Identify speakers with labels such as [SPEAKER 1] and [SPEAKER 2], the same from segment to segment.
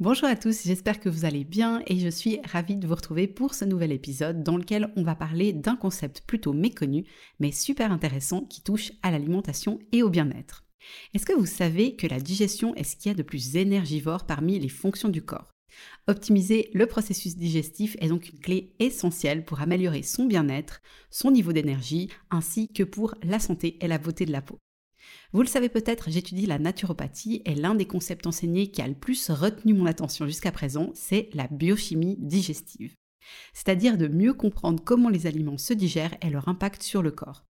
[SPEAKER 1] Bonjour à tous, j'espère que vous allez bien et je suis ravie de vous retrouver pour ce nouvel épisode dans lequel on va parler d'un concept plutôt méconnu mais super intéressant qui touche à l'alimentation et au bien-être. Est-ce que vous savez que la digestion est ce qu'il y a de plus énergivore parmi les fonctions du corps? Optimiser le processus digestif est donc une clé essentielle pour améliorer son bien-être, son niveau d'énergie, ainsi que pour la santé et la beauté de la peau. Vous le savez peut-être, j'étudie la naturopathie et l'un des concepts enseignés qui a le plus retenu mon attention jusqu'à présent, c'est la biochimie digestive. C'est-à-dire de mieux comprendre comment les aliments se digèrent et leur impact sur le corps.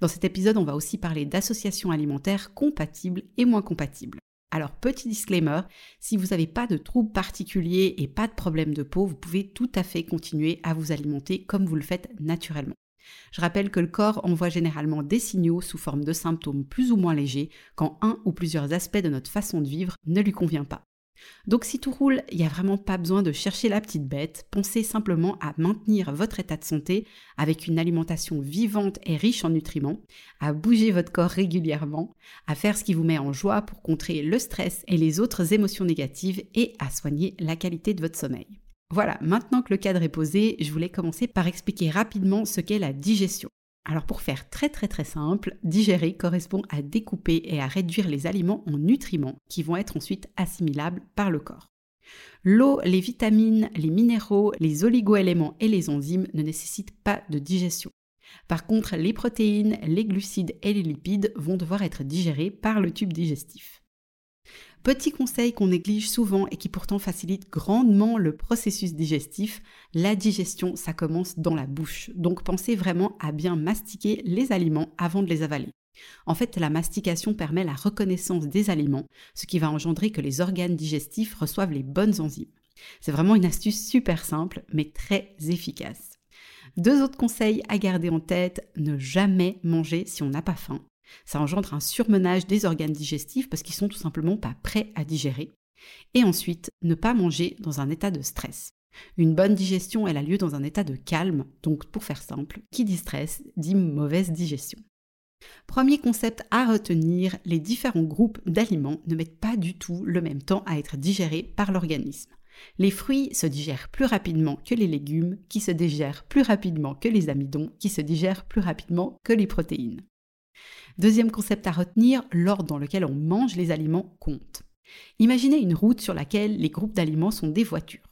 [SPEAKER 1] Dans cet épisode, on va aussi parler d'associations alimentaires compatibles et moins compatibles. Alors, petit disclaimer, si vous n'avez pas de troubles particuliers et pas de problème de peau, vous pouvez tout à fait continuer à vous alimenter comme vous le faites naturellement. Je rappelle que le corps envoie généralement des signaux sous forme de symptômes plus ou moins légers quand un ou plusieurs aspects de notre façon de vivre ne lui convient pas. Donc si tout roule, il n'y a vraiment pas besoin de chercher la petite bête, pensez simplement à maintenir votre état de santé avec une alimentation vivante et riche en nutriments, à bouger votre corps régulièrement, à faire ce qui vous met en joie pour contrer le stress et les autres émotions négatives et à soigner la qualité de votre sommeil. Voilà, maintenant que le cadre est posé, je voulais commencer par expliquer rapidement ce qu'est la digestion. Alors pour faire très très très simple, digérer correspond à découper et à réduire les aliments en nutriments qui vont être ensuite assimilables par le corps. L'eau, les vitamines, les minéraux, les oligoéléments et les enzymes ne nécessitent pas de digestion. Par contre, les protéines, les glucides et les lipides vont devoir être digérés par le tube digestif. Petit conseil qu'on néglige souvent et qui pourtant facilite grandement le processus digestif, la digestion, ça commence dans la bouche. Donc pensez vraiment à bien mastiquer les aliments avant de les avaler. En fait, la mastication permet la reconnaissance des aliments, ce qui va engendrer que les organes digestifs reçoivent les bonnes enzymes. C'est vraiment une astuce super simple, mais très efficace. Deux autres conseils à garder en tête, ne jamais manger si on n'a pas faim. Ça engendre un surmenage des organes digestifs parce qu'ils sont tout simplement pas prêts à digérer. Et ensuite, ne pas manger dans un état de stress. Une bonne digestion, elle a lieu dans un état de calme, donc pour faire simple, qui dit stress dit mauvaise digestion. Premier concept à retenir, les différents groupes d'aliments ne mettent pas du tout le même temps à être digérés par l'organisme. Les fruits se digèrent plus rapidement que les légumes, qui se digèrent plus rapidement que les amidons, qui se digèrent plus rapidement que les protéines. Deuxième concept à retenir, l'ordre dans lequel on mange les aliments compte. Imaginez une route sur laquelle les groupes d'aliments sont des voitures.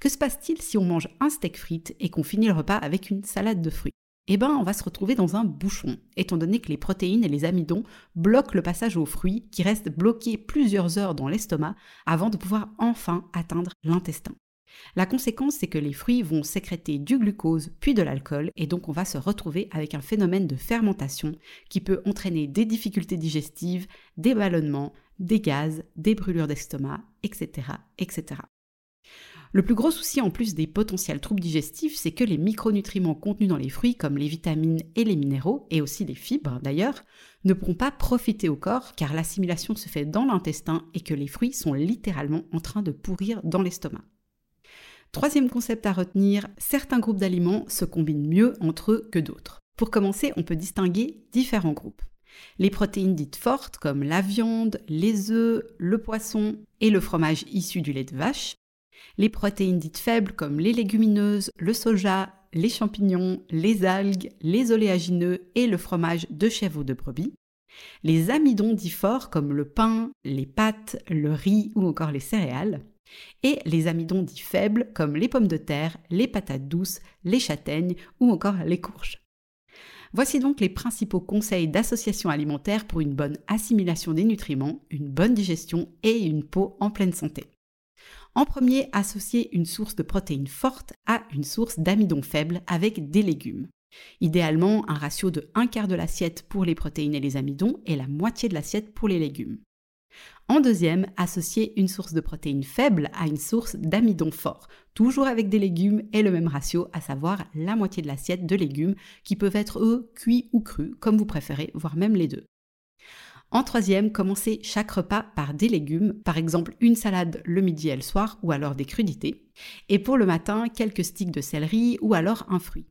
[SPEAKER 1] Que se passe-t-il si on mange un steak frites et qu'on finit le repas avec une salade de fruits? Eh bien, on va se retrouver dans un bouchon, étant donné que les protéines et les amidons bloquent le passage aux fruits qui restent bloqués plusieurs heures dans l'estomac avant de pouvoir enfin atteindre l'intestin. La conséquence, c'est que les fruits vont sécréter du glucose puis de l'alcool et donc on va se retrouver avec un phénomène de fermentation qui peut entraîner des difficultés digestives, des ballonnements, des gaz, des brûlures d'estomac, etc., etc. Le plus gros souci en plus des potentiels troubles digestifs, c'est que les micronutriments contenus dans les fruits, comme les vitamines et les minéraux, et aussi les fibres d'ailleurs, ne pourront pas profiter au corps car l'assimilation se fait dans l'intestin et que les fruits sont littéralement en train de pourrir dans l'estomac. Troisième concept à retenir, certains groupes d'aliments se combinent mieux entre eux que d'autres. Pour commencer, on peut distinguer différents groupes. Les protéines dites fortes comme la viande, les œufs, le poisson et le fromage issu du lait de vache. Les protéines dites faibles comme les légumineuses, le soja, les champignons, les algues, les oléagineux et le fromage de chèvre ou de brebis. Les amidons dits forts comme le pain, les pâtes, le riz ou encore les céréales et les amidons dits faibles comme les pommes de terre, les patates douces, les châtaignes ou encore les courges. Voici donc les principaux conseils d'association alimentaire pour une bonne assimilation des nutriments, une bonne digestion et une peau en pleine santé. En premier, associer une source de protéines forte à une source d'amidon faible avec des légumes. Idéalement, un ratio de un quart de l'assiette pour les protéines et les amidons et la moitié de l'assiette pour les légumes. En deuxième, associer une source de protéines faible à une source d'amidon fort, toujours avec des légumes et le même ratio, à savoir la moitié de l'assiette de légumes qui peuvent être eux cuits ou crus, comme vous préférez, voire même les deux. En troisième, commencez chaque repas par des légumes, par exemple une salade le midi et le soir, ou alors des crudités. Et pour le matin, quelques sticks de céleri ou alors un fruit.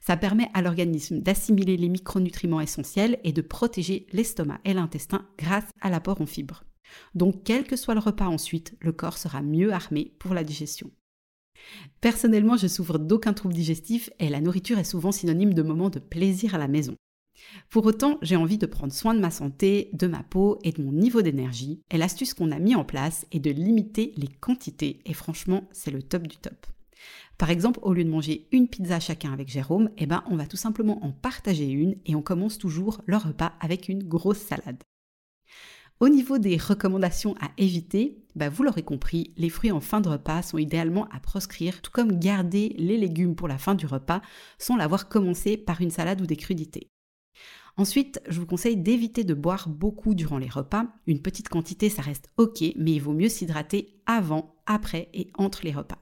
[SPEAKER 1] Ça permet à l'organisme d'assimiler les micronutriments essentiels et de protéger l'estomac et l'intestin grâce à l'apport en fibres. Donc quel que soit le repas ensuite, le corps sera mieux armé pour la digestion. Personnellement, je souffre d'aucun trouble digestif et la nourriture est souvent synonyme de moments de plaisir à la maison. Pour autant, j'ai envie de prendre soin de ma santé, de ma peau et de mon niveau d'énergie, et l'astuce qu'on a mis en place est de limiter les quantités, et franchement, c'est le top du top. Par exemple, au lieu de manger une pizza chacun avec Jérôme, eh ben, on va tout simplement en partager une et on commence toujours le repas avec une grosse salade. Au niveau des recommandations à éviter, bah vous l'aurez compris, les fruits en fin de repas sont idéalement à proscrire, tout comme garder les légumes pour la fin du repas sans l'avoir commencé par une salade ou des crudités. Ensuite, je vous conseille d'éviter de boire beaucoup durant les repas. Une petite quantité, ça reste ok, mais il vaut mieux s'hydrater avant, après et entre les repas.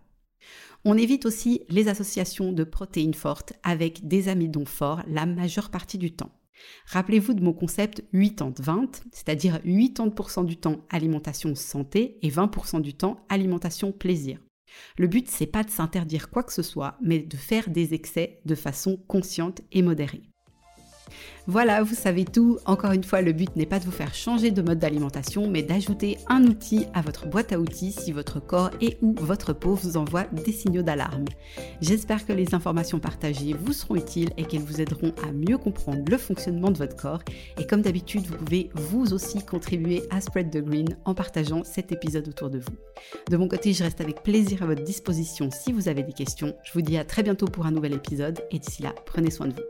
[SPEAKER 1] On évite aussi les associations de protéines fortes avec des amidons forts la majeure partie du temps. Rappelez-vous de mon concept 80-20, c'est-à-dire 80% du temps alimentation santé et 20% du temps alimentation plaisir. Le but, c'est pas de s'interdire quoi que ce soit, mais de faire des excès de façon consciente et modérée. Voilà, vous savez tout. Encore une fois, le but n'est pas de vous faire changer de mode d'alimentation, mais d'ajouter un outil à votre boîte à outils si votre corps et ou votre peau vous envoient des signaux d'alarme. J'espère que les informations partagées vous seront utiles et qu'elles vous aideront à mieux comprendre le fonctionnement de votre corps. Et comme d'habitude, vous pouvez vous aussi contribuer à Spread the Green en partageant cet épisode autour de vous. De mon côté, je reste avec plaisir à votre disposition si vous avez des questions. Je vous dis à très bientôt pour un nouvel épisode et d'ici là, prenez soin de vous.